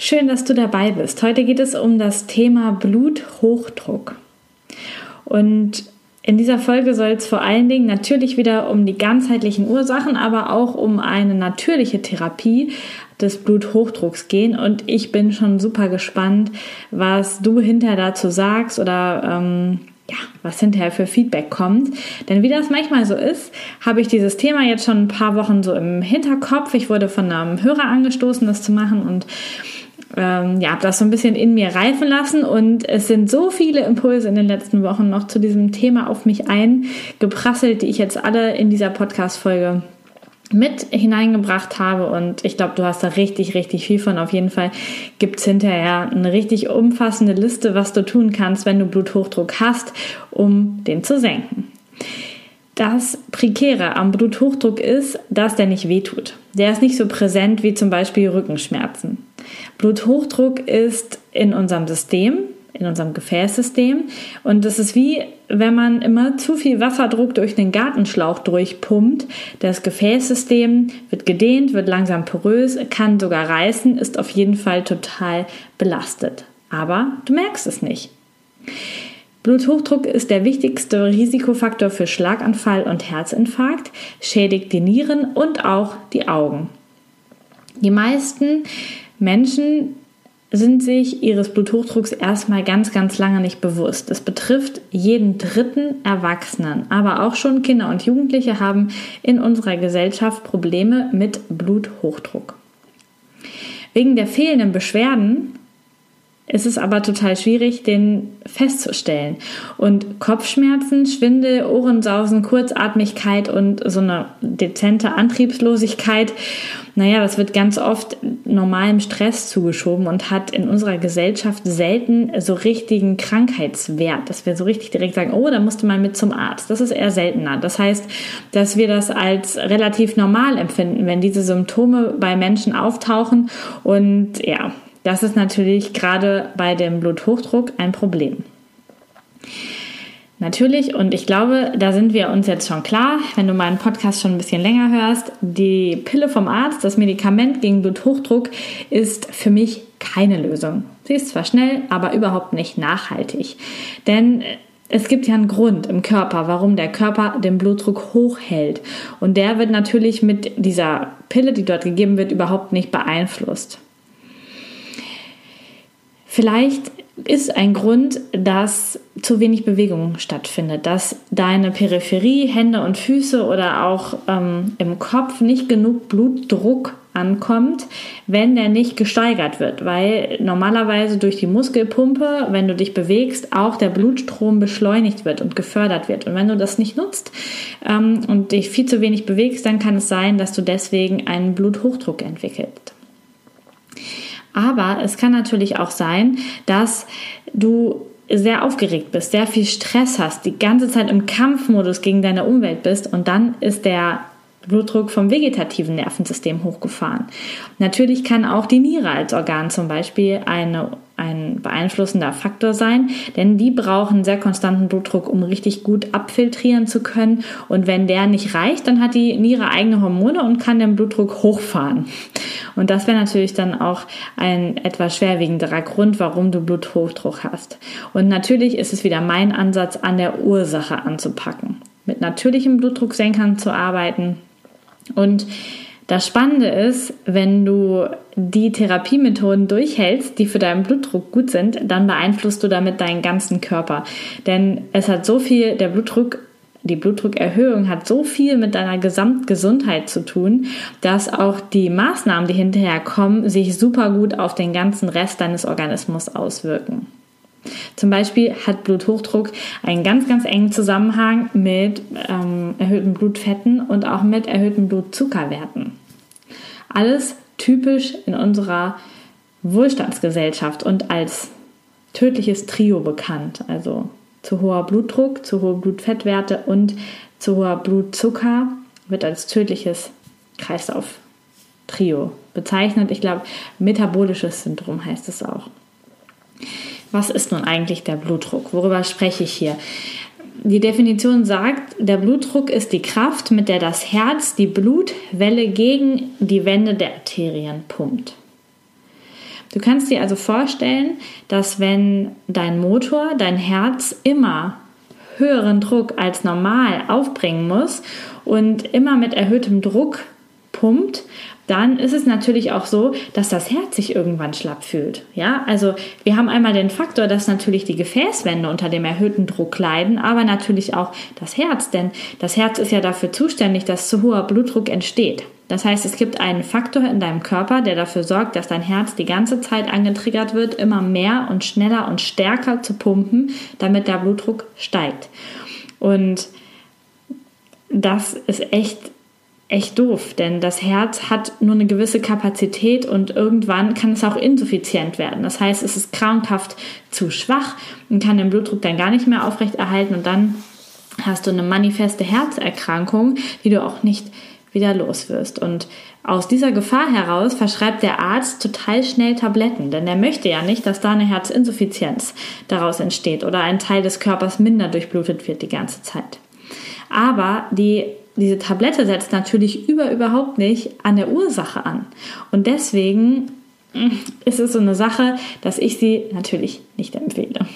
Schön, dass du dabei bist. Heute geht es um das Thema Bluthochdruck. Und in dieser Folge soll es vor allen Dingen natürlich wieder um die ganzheitlichen Ursachen, aber auch um eine natürliche Therapie des Bluthochdrucks gehen. Und ich bin schon super gespannt, was du hinterher dazu sagst oder ähm, ja, was hinterher für Feedback kommt. Denn wie das manchmal so ist, habe ich dieses Thema jetzt schon ein paar Wochen so im Hinterkopf. Ich wurde von einem Hörer angestoßen, das zu machen und ähm, ja, das so ein bisschen in mir reifen lassen und es sind so viele Impulse in den letzten Wochen noch zu diesem Thema auf mich eingeprasselt, die ich jetzt alle in dieser Podcast-Folge mit hineingebracht habe und ich glaube, du hast da richtig, richtig viel von. Auf jeden Fall gibt es hinterher eine richtig umfassende Liste, was du tun kannst, wenn du Bluthochdruck hast, um den zu senken. Das Prekäre am Bluthochdruck ist, dass der nicht wehtut. Der ist nicht so präsent wie zum Beispiel Rückenschmerzen. Bluthochdruck ist in unserem System, in unserem Gefäßsystem. Und das ist wie, wenn man immer zu viel Wasserdruck durch den Gartenschlauch durchpumpt. Das Gefäßsystem wird gedehnt, wird langsam porös, kann sogar reißen, ist auf jeden Fall total belastet. Aber du merkst es nicht. Bluthochdruck ist der wichtigste Risikofaktor für Schlaganfall und Herzinfarkt, schädigt die Nieren und auch die Augen. Die meisten Menschen sind sich ihres Bluthochdrucks erstmal ganz, ganz lange nicht bewusst. Es betrifft jeden dritten Erwachsenen, aber auch schon Kinder und Jugendliche haben in unserer Gesellschaft Probleme mit Bluthochdruck. Wegen der fehlenden Beschwerden ist es aber total schwierig, den festzustellen. Und Kopfschmerzen, Schwindel, Ohrensausen, Kurzatmigkeit und so eine dezente Antriebslosigkeit, naja, das wird ganz oft normalem Stress zugeschoben und hat in unserer Gesellschaft selten so richtigen Krankheitswert, dass wir so richtig direkt sagen, oh, da musste man mit zum Arzt. Das ist eher seltener. Das heißt, dass wir das als relativ normal empfinden, wenn diese Symptome bei Menschen auftauchen und ja, das ist natürlich gerade bei dem Bluthochdruck ein Problem. Natürlich, und ich glaube, da sind wir uns jetzt schon klar, wenn du meinen Podcast schon ein bisschen länger hörst, die Pille vom Arzt, das Medikament gegen Bluthochdruck ist für mich keine Lösung. Sie ist zwar schnell, aber überhaupt nicht nachhaltig. Denn es gibt ja einen Grund im Körper, warum der Körper den Blutdruck hochhält. Und der wird natürlich mit dieser Pille, die dort gegeben wird, überhaupt nicht beeinflusst. Vielleicht ist ein Grund, dass zu wenig Bewegung stattfindet, dass deine Peripherie, Hände und Füße oder auch ähm, im Kopf nicht genug Blutdruck ankommt, wenn der nicht gesteigert wird, weil normalerweise durch die Muskelpumpe, wenn du dich bewegst, auch der Blutstrom beschleunigt wird und gefördert wird. Und wenn du das nicht nutzt ähm, und dich viel zu wenig bewegst, dann kann es sein, dass du deswegen einen Bluthochdruck entwickelst. Aber es kann natürlich auch sein, dass du sehr aufgeregt bist, sehr viel Stress hast, die ganze Zeit im Kampfmodus gegen deine Umwelt bist und dann ist der Blutdruck vom vegetativen Nervensystem hochgefahren. Natürlich kann auch die Niere als Organ zum Beispiel eine, ein beeinflussender Faktor sein, denn die brauchen sehr konstanten Blutdruck, um richtig gut abfiltrieren zu können. Und wenn der nicht reicht, dann hat die Niere eigene Hormone und kann den Blutdruck hochfahren. Und das wäre natürlich dann auch ein etwas schwerwiegenderer Grund, warum du Bluthochdruck hast. Und natürlich ist es wieder mein Ansatz, an der Ursache anzupacken. Mit natürlichen Blutdrucksenkern zu arbeiten, und das Spannende ist, wenn du die Therapiemethoden durchhältst, die für deinen Blutdruck gut sind, dann beeinflusst du damit deinen ganzen Körper. Denn es hat so viel, der Blutdruck, die Blutdruckerhöhung hat so viel mit deiner Gesamtgesundheit zu tun, dass auch die Maßnahmen, die hinterher kommen, sich super gut auf den ganzen Rest deines Organismus auswirken. Zum Beispiel hat Bluthochdruck einen ganz, ganz engen Zusammenhang mit ähm, erhöhten Blutfetten und auch mit erhöhten Blutzuckerwerten. Alles typisch in unserer Wohlstandsgesellschaft und als tödliches Trio bekannt. Also zu hoher Blutdruck, zu hohe Blutfettwerte und zu hoher Blutzucker wird als tödliches Kreislauf-Trio bezeichnet. Ich glaube, metabolisches Syndrom heißt es auch. Was ist nun eigentlich der Blutdruck? Worüber spreche ich hier? Die Definition sagt, der Blutdruck ist die Kraft, mit der das Herz die Blutwelle gegen die Wände der Arterien pumpt. Du kannst dir also vorstellen, dass wenn dein Motor, dein Herz immer höheren Druck als normal aufbringen muss und immer mit erhöhtem Druck pumpt, dann ist es natürlich auch so, dass das Herz sich irgendwann schlapp fühlt. Ja, also wir haben einmal den Faktor, dass natürlich die Gefäßwände unter dem erhöhten Druck leiden, aber natürlich auch das Herz, denn das Herz ist ja dafür zuständig, dass zu hoher Blutdruck entsteht. Das heißt, es gibt einen Faktor in deinem Körper, der dafür sorgt, dass dein Herz die ganze Zeit angetriggert wird, immer mehr und schneller und stärker zu pumpen, damit der Blutdruck steigt. Und das ist echt echt doof, denn das Herz hat nur eine gewisse Kapazität und irgendwann kann es auch insuffizient werden. Das heißt, es ist krankhaft zu schwach und kann den Blutdruck dann gar nicht mehr aufrechterhalten und dann hast du eine manifeste Herzerkrankung, die du auch nicht wieder los wirst. Und aus dieser Gefahr heraus verschreibt der Arzt total schnell Tabletten, denn er möchte ja nicht, dass da eine Herzinsuffizienz daraus entsteht oder ein Teil des Körpers minder durchblutet wird die ganze Zeit. Aber die diese Tablette setzt natürlich über überhaupt nicht an der Ursache an. Und deswegen mm, ist es so eine Sache, dass ich sie natürlich nicht empfehle.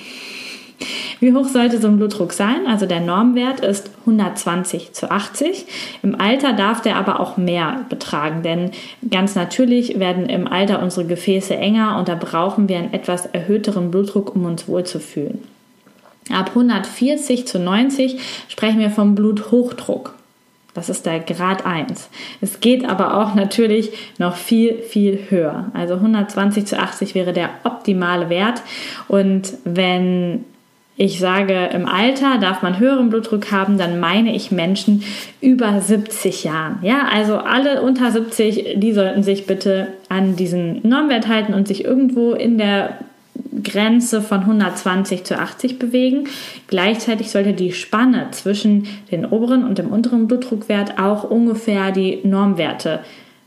Wie hoch sollte so ein Blutdruck sein? Also der Normwert ist 120 zu 80. Im Alter darf der aber auch mehr betragen, denn ganz natürlich werden im Alter unsere Gefäße enger und da brauchen wir einen etwas erhöhteren Blutdruck, um uns wohlzufühlen. Ab 140 zu 90 sprechen wir vom Bluthochdruck. Das ist der Grad 1. Es geht aber auch natürlich noch viel, viel höher. Also 120 zu 80 wäre der optimale Wert. Und wenn ich sage, im Alter darf man höheren Blutdruck haben, dann meine ich Menschen über 70 Jahren. Ja, also alle unter 70, die sollten sich bitte an diesen Normwert halten und sich irgendwo in der Grenze von 120 zu 80 bewegen. Gleichzeitig sollte die Spanne zwischen den oberen und dem unteren Blutdruckwert auch ungefähr die Normwerte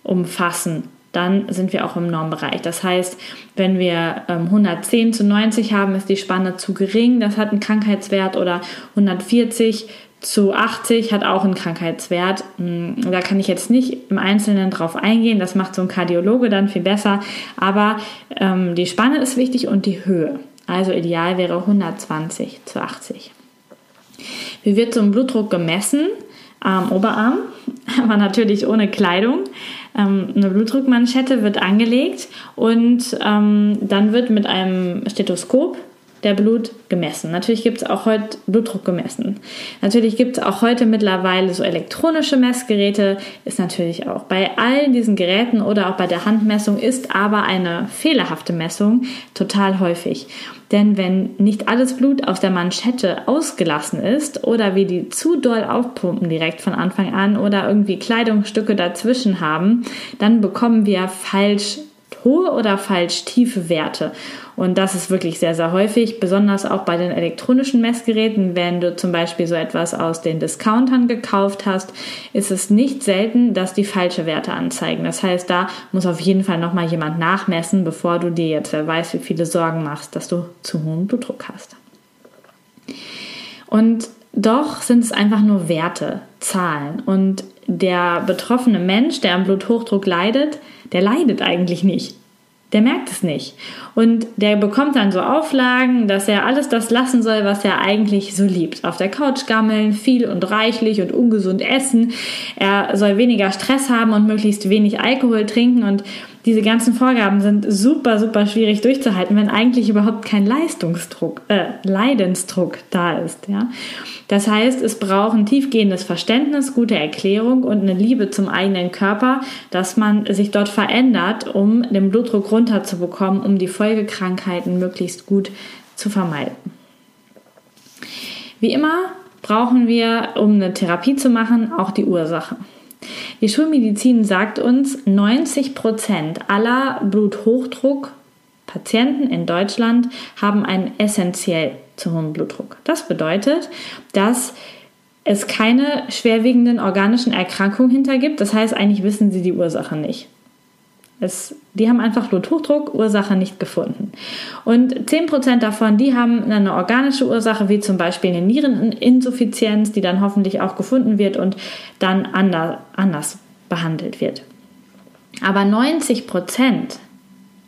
umfassen. Dann sind wir auch im Normbereich. Das heißt, wenn wir 110 ähm, zu 90 haben, ist die Spanne zu gering. Das hat einen Krankheitswert oder 140 zu 80 hat auch einen Krankheitswert. Hm, da kann ich jetzt nicht im Einzelnen drauf eingehen. Das macht so ein Kardiologe dann viel besser. Aber ähm, die Spanne ist wichtig und die Höhe. Also ideal wäre 120 zu 80. Wie wird so ein Blutdruck gemessen? Am Oberarm, aber natürlich ohne Kleidung. Ähm, eine Blutdruckmanschette wird angelegt und ähm, dann wird mit einem Stethoskop der Blut gemessen. Natürlich gibt es auch heute Blutdruck gemessen. Natürlich gibt es auch heute mittlerweile so elektronische Messgeräte. Ist natürlich auch bei allen diesen Geräten oder auch bei der Handmessung ist aber eine fehlerhafte Messung total häufig. Denn wenn nicht alles Blut aus der Manschette ausgelassen ist oder wir die zu doll aufpumpen direkt von Anfang an oder irgendwie Kleidungsstücke dazwischen haben, dann bekommen wir falsch hohe oder falsch tiefe Werte. Und das ist wirklich sehr, sehr häufig, besonders auch bei den elektronischen Messgeräten. Wenn du zum Beispiel so etwas aus den Discountern gekauft hast, ist es nicht selten, dass die falsche Werte anzeigen. Das heißt, da muss auf jeden Fall nochmal jemand nachmessen, bevor du dir jetzt, wer weiß, wie viele Sorgen machst, dass du zu hohen Blutdruck hast. Und doch sind es einfach nur Werte, Zahlen. Und der betroffene Mensch, der am Bluthochdruck leidet, der leidet eigentlich nicht. Der merkt es nicht. Und der bekommt dann so Auflagen, dass er alles das lassen soll, was er eigentlich so liebt. Auf der Couch gammeln, viel und reichlich und ungesund essen. Er soll weniger Stress haben und möglichst wenig Alkohol trinken. Und diese ganzen Vorgaben sind super, super schwierig durchzuhalten, wenn eigentlich überhaupt kein Leistungsdruck, äh, Leidensdruck da ist. Ja? Das heißt, es braucht ein tiefgehendes Verständnis, gute Erklärung und eine Liebe zum eigenen Körper, dass man sich dort verändert, um den Blutdruck runterzubekommen, um die Folgekrankheiten möglichst gut zu vermeiden. Wie immer brauchen wir, um eine Therapie zu machen, auch die Ursache. Die Schulmedizin sagt uns, 90 Prozent aller Bluthochdruck Patienten in Deutschland haben einen essentiell zu hohen Blutdruck. Das bedeutet, dass es keine schwerwiegenden organischen Erkrankungen hintergibt. Das heißt, eigentlich wissen sie die Ursache nicht. Es, die haben einfach Bluthochdruck, Ursache nicht gefunden. Und 10% davon, die haben eine organische Ursache, wie zum Beispiel eine Niereninsuffizienz, die dann hoffentlich auch gefunden wird und dann anders, anders behandelt wird. Aber 90%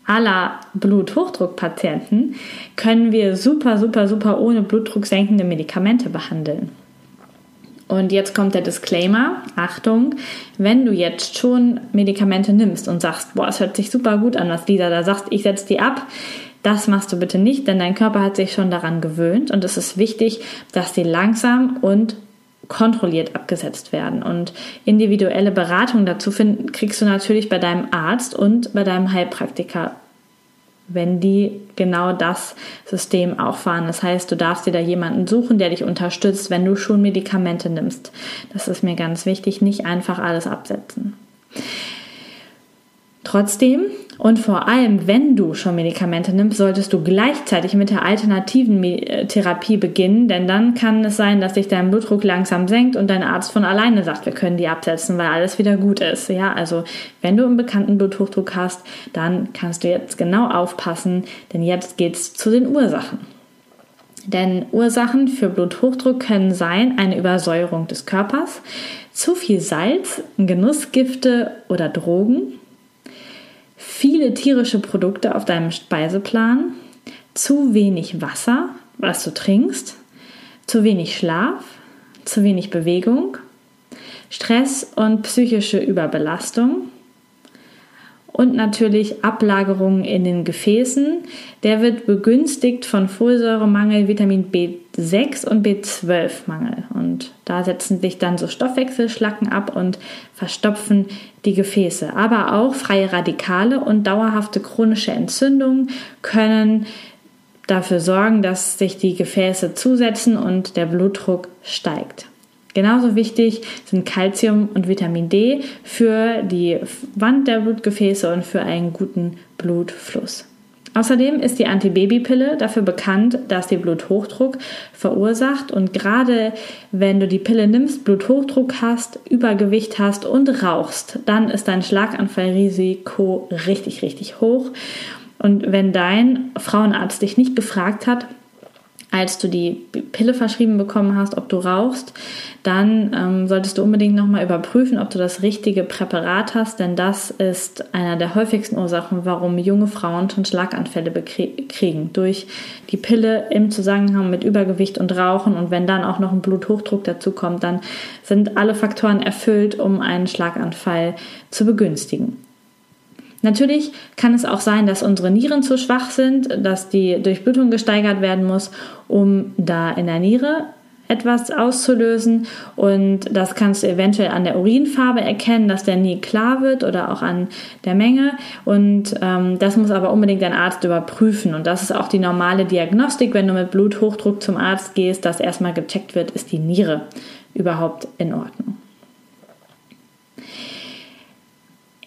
aller Bluthochdruckpatienten können wir super, super, super ohne blutdrucksenkende Medikamente behandeln. Und jetzt kommt der Disclaimer. Achtung, wenn du jetzt schon Medikamente nimmst und sagst, boah, es hört sich super gut an, was Lisa da sagt, ich setze die ab, das machst du bitte nicht, denn dein Körper hat sich schon daran gewöhnt und es ist wichtig, dass die langsam und kontrolliert abgesetzt werden. Und individuelle Beratung dazu find, kriegst du natürlich bei deinem Arzt und bei deinem Heilpraktiker wenn die genau das System auch fahren. Das heißt, du darfst dir da jemanden suchen, der dich unterstützt, wenn du schon Medikamente nimmst. Das ist mir ganz wichtig, nicht einfach alles absetzen. Trotzdem und vor allem, wenn du schon Medikamente nimmst, solltest du gleichzeitig mit der alternativen äh, Therapie beginnen, denn dann kann es sein, dass sich dein Blutdruck langsam senkt und dein Arzt von alleine sagt, wir können die absetzen, weil alles wieder gut ist. Ja, also wenn du einen bekannten Bluthochdruck hast, dann kannst du jetzt genau aufpassen, denn jetzt geht's zu den Ursachen. Denn Ursachen für Bluthochdruck können sein eine Übersäuerung des Körpers, zu viel Salz, Genussgifte oder Drogen, viele tierische Produkte auf deinem Speiseplan, zu wenig Wasser, was du trinkst, zu wenig Schlaf, zu wenig Bewegung, Stress und psychische Überbelastung, und natürlich Ablagerungen in den Gefäßen. Der wird begünstigt von Folsäuremangel, Vitamin B6 und B12-Mangel. Und da setzen sich dann so Stoffwechselschlacken ab und verstopfen die Gefäße. Aber auch freie Radikale und dauerhafte chronische Entzündungen können dafür sorgen, dass sich die Gefäße zusetzen und der Blutdruck steigt. Genauso wichtig sind Calcium und Vitamin D für die Wand der Blutgefäße und für einen guten Blutfluss. Außerdem ist die Antibabypille dafür bekannt, dass sie Bluthochdruck verursacht und gerade wenn du die Pille nimmst, Bluthochdruck hast, Übergewicht hast und rauchst, dann ist dein Schlaganfallrisiko richtig, richtig hoch. Und wenn dein Frauenarzt dich nicht gefragt hat, als du die Pille verschrieben bekommen hast, ob du rauchst, dann ähm, solltest du unbedingt nochmal überprüfen, ob du das richtige Präparat hast, denn das ist einer der häufigsten Ursachen, warum junge Frauen schon Schlaganfälle kriegen. Durch die Pille im Zusammenhang mit Übergewicht und Rauchen und wenn dann auch noch ein Bluthochdruck dazu kommt, dann sind alle Faktoren erfüllt, um einen Schlaganfall zu begünstigen. Natürlich kann es auch sein, dass unsere Nieren zu schwach sind, dass die Durchblutung gesteigert werden muss, um da in der Niere etwas auszulösen. Und das kannst du eventuell an der Urinfarbe erkennen, dass der nie klar wird oder auch an der Menge. Und ähm, das muss aber unbedingt dein Arzt überprüfen. Und das ist auch die normale Diagnostik, wenn du mit Bluthochdruck zum Arzt gehst, dass erstmal gecheckt wird, ist die Niere überhaupt in Ordnung.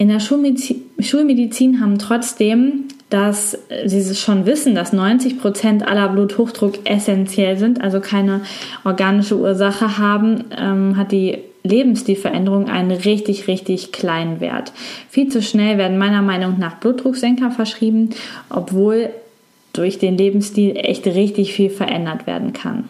In der Schulmedizin, Schulmedizin haben trotzdem, dass sie schon wissen, dass 90 Prozent aller Bluthochdruck essentiell sind, also keine organische Ursache haben, ähm, hat die Lebensstilveränderung einen richtig, richtig kleinen Wert. Viel zu schnell werden meiner Meinung nach Blutdrucksenker verschrieben, obwohl durch den Lebensstil echt richtig viel verändert werden kann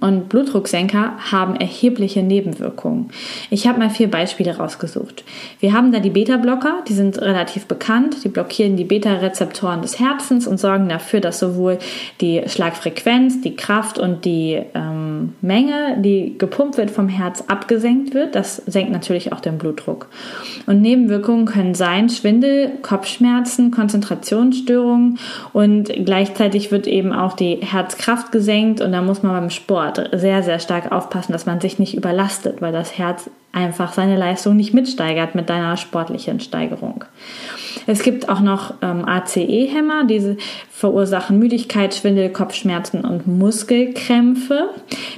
und Blutdrucksenker haben erhebliche Nebenwirkungen. Ich habe mal vier Beispiele rausgesucht. Wir haben da die Beta-Blocker, die sind relativ bekannt. Die blockieren die Beta-Rezeptoren des Herzens und sorgen dafür, dass sowohl die Schlagfrequenz, die Kraft und die ähm, Menge, die gepumpt wird vom Herz, abgesenkt wird. Das senkt natürlich auch den Blutdruck. Und Nebenwirkungen können sein Schwindel, Kopfschmerzen, Konzentrationsstörungen und gleichzeitig wird eben auch die Herzkraft gesenkt und da muss man beim Sport sehr, sehr stark aufpassen, dass man sich nicht überlastet, weil das Herz einfach seine Leistung nicht mitsteigert mit deiner sportlichen Steigerung. Es gibt auch noch ähm, ACE-Hämmer, diese verursachen Müdigkeit, Schwindel, Kopfschmerzen und Muskelkrämpfe.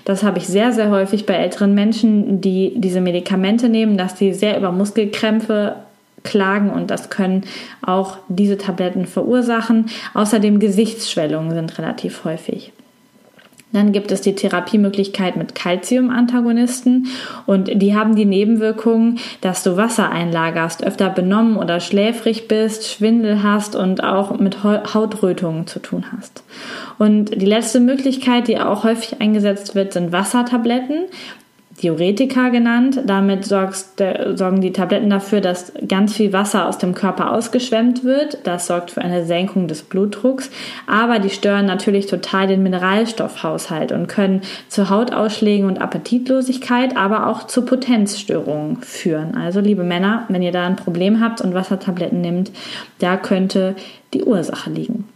Das habe ich sehr, sehr häufig bei älteren Menschen, die diese Medikamente nehmen, dass die sehr über Muskelkrämpfe klagen und das können auch diese Tabletten verursachen. Außerdem Gesichtsschwellungen sind relativ häufig. Dann gibt es die Therapiemöglichkeit mit Calcium-Antagonisten und die haben die Nebenwirkung, dass du Wasser einlagerst, öfter benommen oder schläfrig bist, Schwindel hast und auch mit Hautrötungen zu tun hast. Und die letzte Möglichkeit, die auch häufig eingesetzt wird, sind Wassertabletten. Diuretika genannt. Damit sorgst, äh, sorgen die Tabletten dafür, dass ganz viel Wasser aus dem Körper ausgeschwemmt wird. Das sorgt für eine Senkung des Blutdrucks. Aber die stören natürlich total den Mineralstoffhaushalt und können zu Hautausschlägen und Appetitlosigkeit, aber auch zu Potenzstörungen führen. Also, liebe Männer, wenn ihr da ein Problem habt und Wassertabletten nimmt, da könnte die Ursache liegen.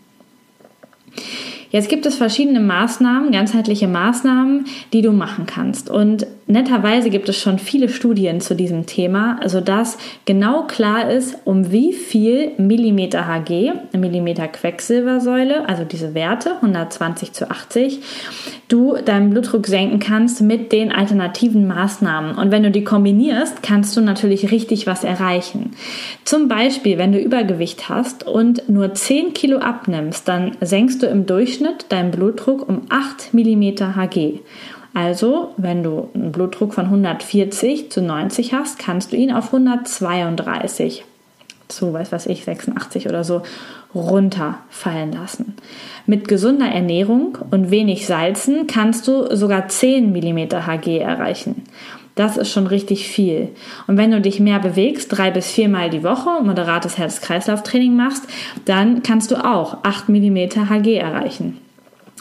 Jetzt gibt es verschiedene Maßnahmen, ganzheitliche Maßnahmen, die du machen kannst. Und netterweise gibt es schon viele Studien zu diesem Thema, sodass genau klar ist, um wie viel Millimeter Hg, Millimeter Quecksilbersäule, also diese Werte 120 zu 80, du deinen Blutdruck senken kannst mit den alternativen Maßnahmen. Und wenn du die kombinierst, kannst du natürlich richtig was erreichen. Zum Beispiel, wenn du Übergewicht hast und nur 10 Kilo abnimmst, dann senkst du im Durchschnitt deinen Blutdruck um 8 Millimeter Hg. Also, wenn du einen Blutdruck von 140 zu 90 hast, kannst du ihn auf 132 zu, weiß was ich, 86 oder so runterfallen lassen. Mit gesunder Ernährung und wenig Salzen kannst du sogar 10 mm Hg erreichen. Das ist schon richtig viel. Und wenn du dich mehr bewegst, drei bis viermal die Woche, moderates Herz-Kreislauf-Training machst, dann kannst du auch 8 mm Hg erreichen.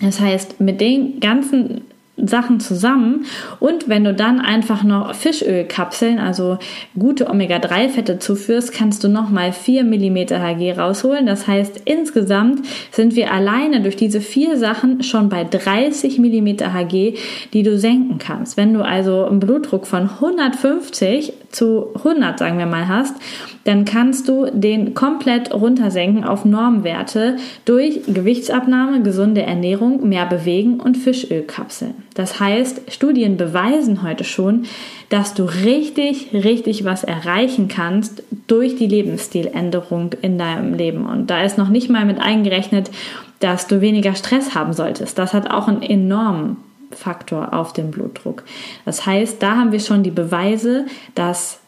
Das heißt, mit den ganzen Sachen zusammen und wenn du dann einfach noch Fischölkapseln, also gute Omega-3-Fette zuführst, kannst du nochmal 4 mm Hg rausholen. Das heißt, insgesamt sind wir alleine durch diese vier Sachen schon bei 30 mm Hg, die du senken kannst. Wenn du also einen Blutdruck von 150 zu 100, sagen wir mal, hast, dann kannst du den komplett runtersenken auf Normwerte durch Gewichtsabnahme, gesunde Ernährung, mehr Bewegen und Fischölkapseln. Das heißt, Studien beweisen heute schon, dass du richtig, richtig was erreichen kannst durch die Lebensstiländerung in deinem Leben. Und da ist noch nicht mal mit eingerechnet, dass du weniger Stress haben solltest. Das hat auch einen enormen Faktor auf den Blutdruck. Das heißt, da haben wir schon die Beweise, dass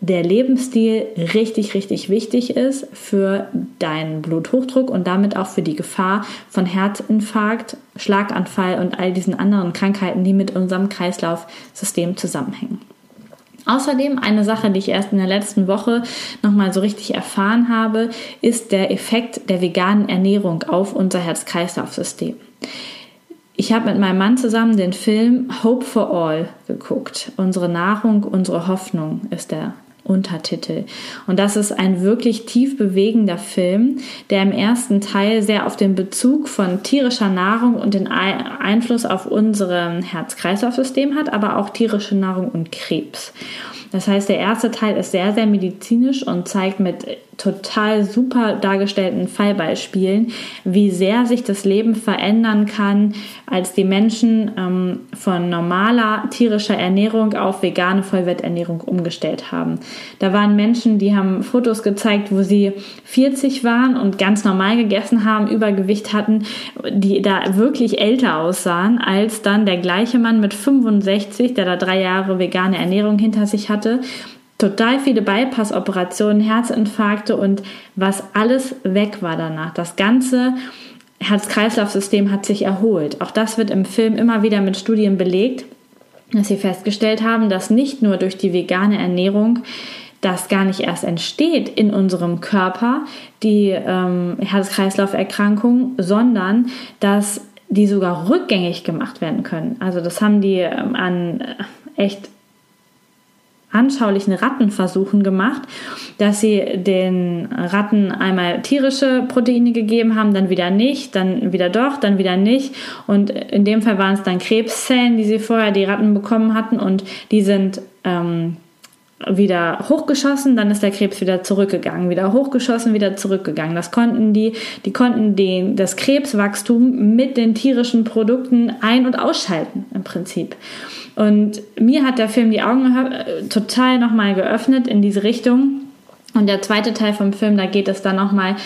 der Lebensstil richtig, richtig wichtig ist für deinen Bluthochdruck und damit auch für die Gefahr von Herzinfarkt, Schlaganfall und all diesen anderen Krankheiten, die mit unserem Kreislaufsystem zusammenhängen. Außerdem eine Sache, die ich erst in der letzten Woche nochmal so richtig erfahren habe, ist der Effekt der veganen Ernährung auf unser Herz-Kreislauf-System. Ich habe mit meinem Mann zusammen den Film Hope for All geguckt. Unsere Nahrung, unsere Hoffnung ist der Untertitel. Und das ist ein wirklich tief bewegender Film, der im ersten Teil sehr auf den Bezug von tierischer Nahrung und den Einfluss auf unser Herz-Kreislauf-System hat, aber auch tierische Nahrung und Krebs. Das heißt, der erste Teil ist sehr, sehr medizinisch und zeigt mit total super dargestellten Fallbeispielen, wie sehr sich das Leben verändern kann, als die Menschen ähm, von normaler tierischer Ernährung auf vegane Vollwerternährung umgestellt haben. Da waren Menschen, die haben Fotos gezeigt, wo sie 40 waren und ganz normal gegessen haben, Übergewicht hatten, die da wirklich älter aussahen, als dann der gleiche Mann mit 65, der da drei Jahre vegane Ernährung hinter sich hatte total viele Bypass-Operationen, Herzinfarkte und was alles weg war danach. Das ganze Herz-Kreislauf-System hat sich erholt. Auch das wird im Film immer wieder mit Studien belegt, dass sie festgestellt haben, dass nicht nur durch die vegane Ernährung das gar nicht erst entsteht in unserem Körper, die ähm, Herz-Kreislauf-Erkrankung, sondern dass die sogar rückgängig gemacht werden können. Also das haben die ähm, an äh, echt anschaulichen Rattenversuchen gemacht, dass sie den Ratten einmal tierische Proteine gegeben haben, dann wieder nicht, dann wieder doch, dann wieder nicht. Und in dem Fall waren es dann Krebszellen, die sie vorher die Ratten bekommen hatten und die sind ähm, wieder hochgeschossen, dann ist der Krebs wieder zurückgegangen, wieder hochgeschossen, wieder zurückgegangen. Das konnten die, die konnten den, das Krebswachstum mit den tierischen Produkten ein- und ausschalten im Prinzip. Und mir hat der Film die Augen total nochmal geöffnet in diese Richtung, Und der zweite Teil vom Film, da geht es dann nochmal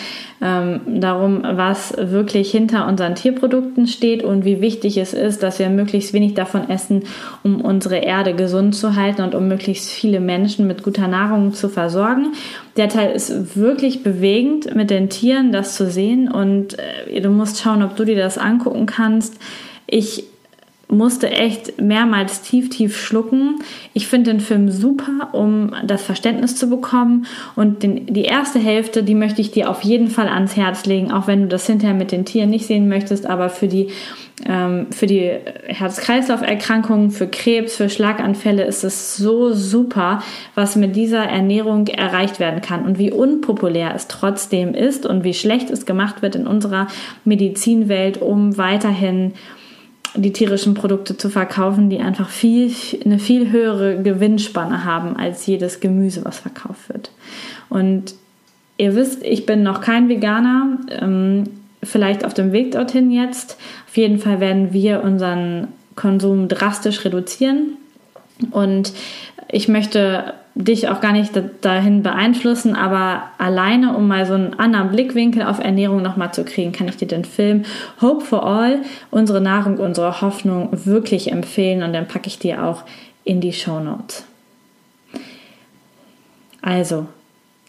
ähm, darum, was wirklich hinter unseren Tierprodukten steht und wie wichtig es ist, dass wir möglichst wenig davon essen, um unsere Erde gesund zu halten und um möglichst viele Menschen mit guter Nahrung zu versorgen. Der Teil ist wirklich bewegend mit den Tieren, das zu sehen und äh, du musst schauen, ob du dir das angucken kannst. Ich musste echt mehrmals tief, tief schlucken. Ich finde den Film super, um das Verständnis zu bekommen. Und den, die erste Hälfte, die möchte ich dir auf jeden Fall ans Herz legen, auch wenn du das hinterher mit den Tieren nicht sehen möchtest. Aber für die, ähm, für die Herz-Kreislauf-Erkrankungen, für Krebs, für Schlaganfälle ist es so super, was mit dieser Ernährung erreicht werden kann und wie unpopulär es trotzdem ist und wie schlecht es gemacht wird in unserer Medizinwelt, um weiterhin die tierischen Produkte zu verkaufen, die einfach viel, eine viel höhere Gewinnspanne haben als jedes Gemüse, was verkauft wird. Und ihr wisst, ich bin noch kein Veganer, ähm, vielleicht auf dem Weg dorthin jetzt. Auf jeden Fall werden wir unseren Konsum drastisch reduzieren. Und ich möchte dich auch gar nicht dahin beeinflussen, aber alleine, um mal so einen anderen Blickwinkel auf Ernährung nochmal zu kriegen, kann ich dir den Film Hope for All, unsere Nahrung, unsere Hoffnung wirklich empfehlen und dann packe ich dir auch in die Show Notes. Also,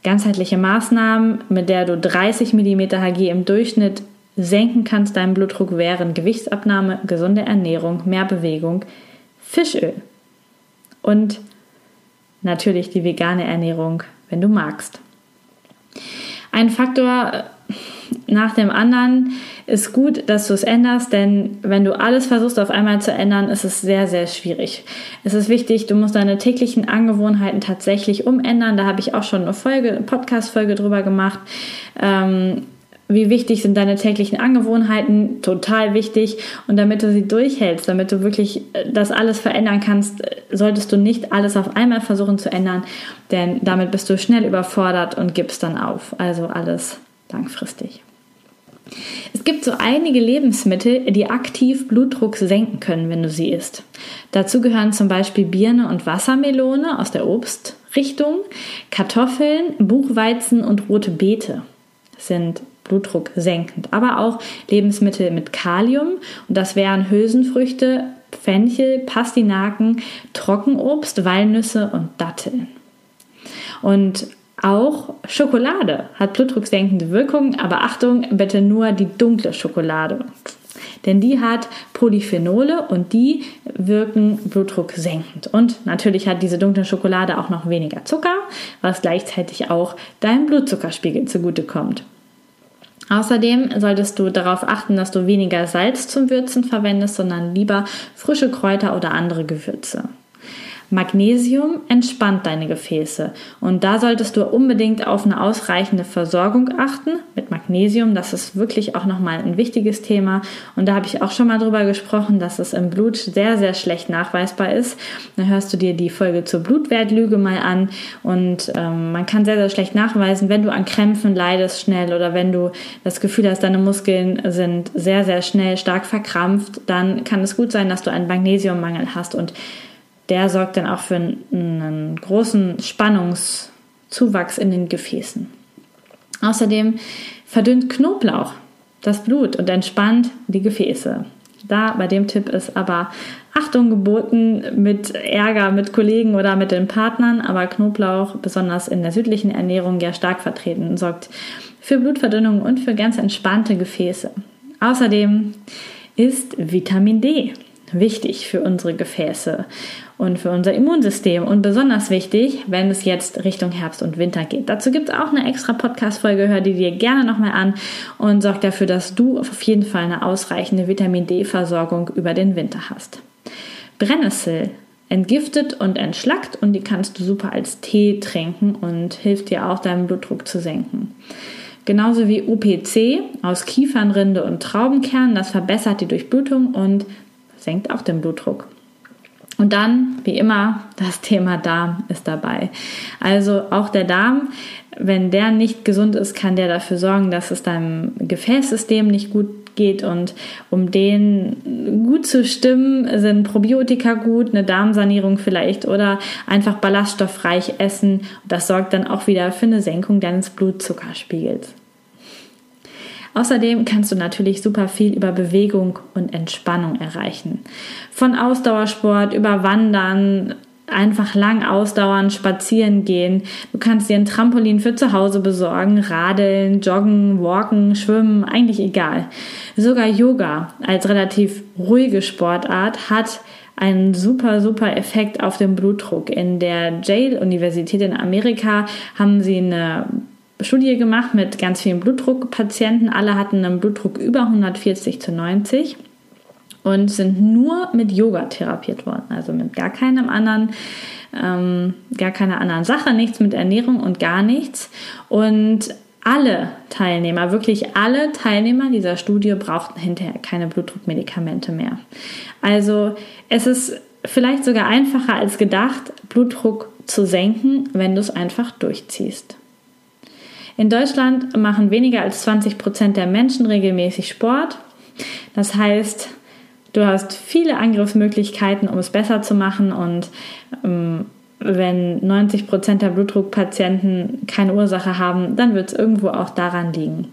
ganzheitliche Maßnahmen, mit der du 30 mm Hg im Durchschnitt senken kannst, deinen Blutdruck wären Gewichtsabnahme, gesunde Ernährung, mehr Bewegung, Fischöl und natürlich die vegane Ernährung, wenn du magst. Ein Faktor äh, nach dem anderen ist gut, dass du es änderst, denn wenn du alles versuchst auf einmal zu ändern, ist es sehr, sehr schwierig. Es ist wichtig, du musst deine täglichen Angewohnheiten tatsächlich umändern. Da habe ich auch schon eine Folge, Podcast-Folge drüber gemacht. Ähm, wie wichtig sind deine täglichen Angewohnheiten? Total wichtig. Und damit du sie durchhältst, damit du wirklich äh, das alles verändern kannst, äh, solltest du nicht alles auf einmal versuchen zu ändern, denn damit bist du schnell überfordert und gibst dann auf. Also alles langfristig. Es gibt so einige Lebensmittel, die aktiv Blutdruck senken können, wenn du sie isst. Dazu gehören zum Beispiel Birne und Wassermelone aus der Obstrichtung, Kartoffeln, Buchweizen und rote Beete sind Blutdruck senkend. Aber auch Lebensmittel mit Kalium und das wären Hülsenfrüchte, Fenchel, Pastinaken, Trockenobst, Walnüsse und Datteln. Und auch Schokolade hat blutdrucksenkende Wirkung, aber Achtung, bitte nur die dunkle Schokolade. Denn die hat Polyphenole und die wirken blutdrucksenkend. Und natürlich hat diese dunkle Schokolade auch noch weniger Zucker, was gleichzeitig auch deinem Blutzuckerspiegel zugutekommt. Außerdem solltest du darauf achten, dass du weniger Salz zum Würzen verwendest, sondern lieber frische Kräuter oder andere Gewürze. Magnesium entspannt deine Gefäße und da solltest du unbedingt auf eine ausreichende Versorgung achten mit Magnesium. Das ist wirklich auch nochmal ein wichtiges Thema und da habe ich auch schon mal drüber gesprochen, dass es im Blut sehr, sehr schlecht nachweisbar ist. Dann hörst du dir die Folge zur Blutwertlüge mal an und ähm, man kann sehr, sehr schlecht nachweisen, wenn du an Krämpfen leidest schnell oder wenn du das Gefühl hast, deine Muskeln sind sehr, sehr schnell stark verkrampft, dann kann es gut sein, dass du einen Magnesiummangel hast und der sorgt dann auch für einen großen Spannungszuwachs in den Gefäßen. Außerdem verdünnt Knoblauch das Blut und entspannt die Gefäße. Da bei dem Tipp ist aber Achtung geboten mit Ärger mit Kollegen oder mit den Partnern, aber Knoblauch, besonders in der südlichen Ernährung, ja stark vertreten, sorgt für Blutverdünnung und für ganz entspannte Gefäße. Außerdem ist Vitamin D wichtig für unsere Gefäße und für unser Immunsystem und besonders wichtig, wenn es jetzt Richtung Herbst und Winter geht. Dazu gibt es auch eine extra Podcast-Folge, hör die dir gerne nochmal an und sorg dafür, dass du auf jeden Fall eine ausreichende Vitamin D-Versorgung über den Winter hast. Brennnessel entgiftet und entschlackt und die kannst du super als Tee trinken und hilft dir auch, deinen Blutdruck zu senken. Genauso wie UPC aus Kiefernrinde und Traubenkern, das verbessert die Durchblutung und senkt auch den Blutdruck. Und dann, wie immer, das Thema Darm ist dabei. Also auch der Darm, wenn der nicht gesund ist, kann der dafür sorgen, dass es deinem Gefäßsystem nicht gut geht und um den gut zu stimmen, sind Probiotika gut, eine Darmsanierung vielleicht oder einfach ballaststoffreich essen. Das sorgt dann auch wieder für eine Senkung deines Blutzuckerspiegels. Außerdem kannst du natürlich super viel über Bewegung und Entspannung erreichen. Von Ausdauersport über Wandern, einfach lang ausdauern, spazieren gehen. Du kannst dir ein Trampolin für zu Hause besorgen, radeln, joggen, walken, schwimmen, eigentlich egal. Sogar Yoga als relativ ruhige Sportart hat einen super, super Effekt auf den Blutdruck. In der Yale-Universität in Amerika haben sie eine Studie gemacht mit ganz vielen Blutdruckpatienten. Alle hatten einen Blutdruck über 140 zu 90 und sind nur mit Yoga therapiert worden, also mit gar keinem anderen, ähm, gar keiner anderen Sache, nichts mit Ernährung und gar nichts. Und alle Teilnehmer, wirklich alle Teilnehmer dieser Studie brauchten hinterher keine Blutdruckmedikamente mehr. Also es ist vielleicht sogar einfacher als gedacht, Blutdruck zu senken, wenn du es einfach durchziehst. In Deutschland machen weniger als 20 Prozent der Menschen regelmäßig Sport. Das heißt, Du hast viele Angriffsmöglichkeiten, um es besser zu machen und ähm, wenn 90 Prozent der Blutdruckpatienten keine Ursache haben, dann wird es irgendwo auch daran liegen.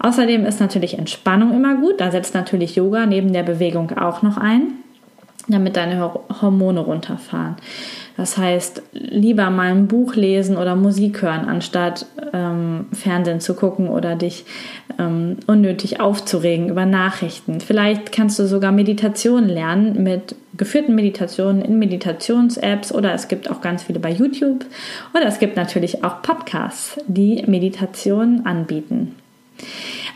Außerdem ist natürlich Entspannung immer gut. Da setzt natürlich Yoga neben der Bewegung auch noch ein, damit deine Hormone runterfahren. Das heißt, lieber mal ein Buch lesen oder Musik hören, anstatt ähm, Fernsehen zu gucken oder dich ähm, unnötig aufzuregen über Nachrichten. Vielleicht kannst du sogar Meditation lernen mit geführten Meditationen in Meditations-Apps oder es gibt auch ganz viele bei YouTube oder es gibt natürlich auch Podcasts, die Meditationen anbieten.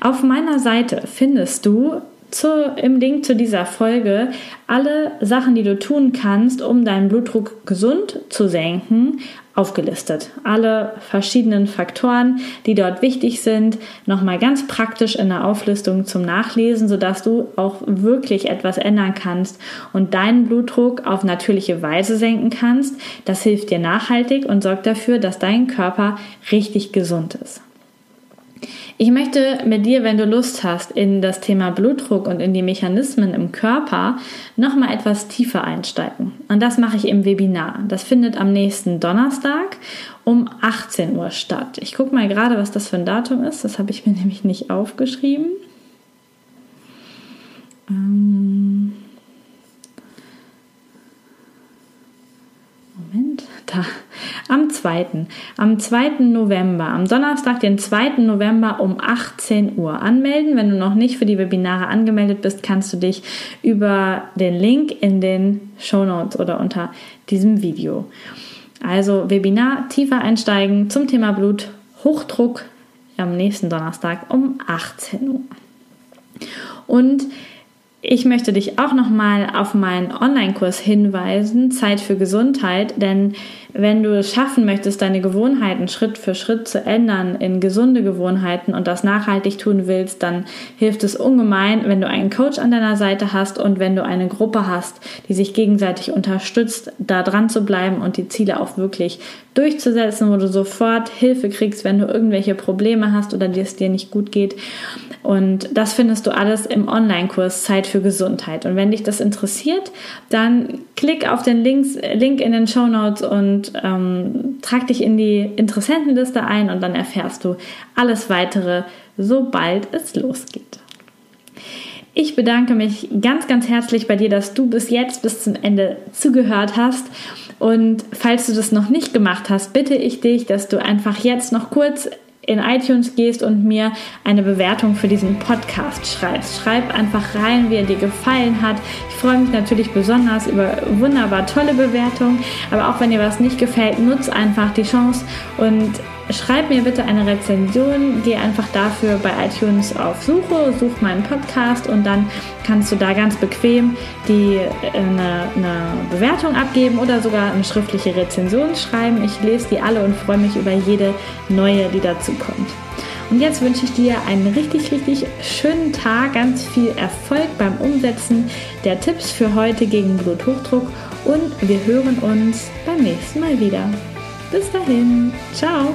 Auf meiner Seite findest du zu, im Link zu dieser Folge alle Sachen, die du tun kannst, um deinen Blutdruck gesund zu senken, aufgelistet. Alle verschiedenen Faktoren, die dort wichtig sind, nochmal ganz praktisch in der Auflistung zum Nachlesen, sodass du auch wirklich etwas ändern kannst und deinen Blutdruck auf natürliche Weise senken kannst. Das hilft dir nachhaltig und sorgt dafür, dass dein Körper richtig gesund ist. Ich möchte mit dir, wenn du Lust hast, in das Thema Blutdruck und in die Mechanismen im Körper nochmal etwas tiefer einsteigen. Und das mache ich im Webinar. Das findet am nächsten Donnerstag um 18 Uhr statt. Ich gucke mal gerade, was das für ein Datum ist. Das habe ich mir nämlich nicht aufgeschrieben. Ähm Moment, da am 2. Am 2. November, am Donnerstag, den 2. November um 18 Uhr anmelden. Wenn du noch nicht für die Webinare angemeldet bist, kannst du dich über den Link in den Show Notes oder unter diesem Video. Also Webinar tiefer einsteigen zum Thema Bluthochdruck am nächsten Donnerstag um 18 Uhr. Und ich möchte dich auch nochmal auf meinen Online-Kurs hinweisen, Zeit für Gesundheit, denn wenn du es schaffen möchtest, deine Gewohnheiten Schritt für Schritt zu ändern in gesunde Gewohnheiten und das nachhaltig tun willst, dann hilft es ungemein, wenn du einen Coach an deiner Seite hast und wenn du eine Gruppe hast, die sich gegenseitig unterstützt, da dran zu bleiben und die Ziele auch wirklich durchzusetzen, wo du sofort Hilfe kriegst, wenn du irgendwelche Probleme hast oder es dir nicht gut geht. Und das findest du alles im Online-Kurs Zeit für Gesundheit. Und wenn dich das interessiert, dann klick auf den Links, Link in den Show Notes und ähm, trag dich in die Interessentenliste ein und dann erfährst du alles weitere, sobald es losgeht. Ich bedanke mich ganz, ganz herzlich bei dir, dass du bis jetzt, bis zum Ende zugehört hast. Und falls du das noch nicht gemacht hast, bitte ich dich, dass du einfach jetzt noch kurz in iTunes gehst und mir eine Bewertung für diesen Podcast schreibst. Schreib einfach rein, wie er dir gefallen hat. Ich freue mich natürlich besonders über wunderbar tolle Bewertungen, aber auch wenn dir was nicht gefällt, nutz einfach die Chance und schreib mir bitte eine Rezension. Geh einfach dafür bei iTunes auf Suche, such meinen Podcast und dann kannst du da ganz bequem die, äh, eine, eine Bewertung abgeben oder sogar eine schriftliche Rezension schreiben. Ich lese die alle und freue mich über jede neue, die dazu kommt. Und jetzt wünsche ich dir einen richtig, richtig schönen Tag, ganz viel Erfolg beim Umsetzen der Tipps für heute gegen Bluthochdruck und wir hören uns beim nächsten Mal wieder. Bis dahin, ciao!